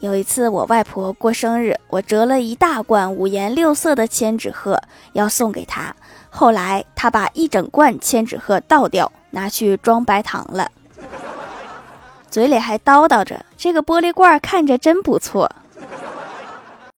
有一次我外婆过生日，我折了一大罐五颜六色的千纸鹤要送给她，后来她把一整罐千纸鹤倒掉，拿去装白糖了。嘴里还叨叨着，这个玻璃罐看着真不错。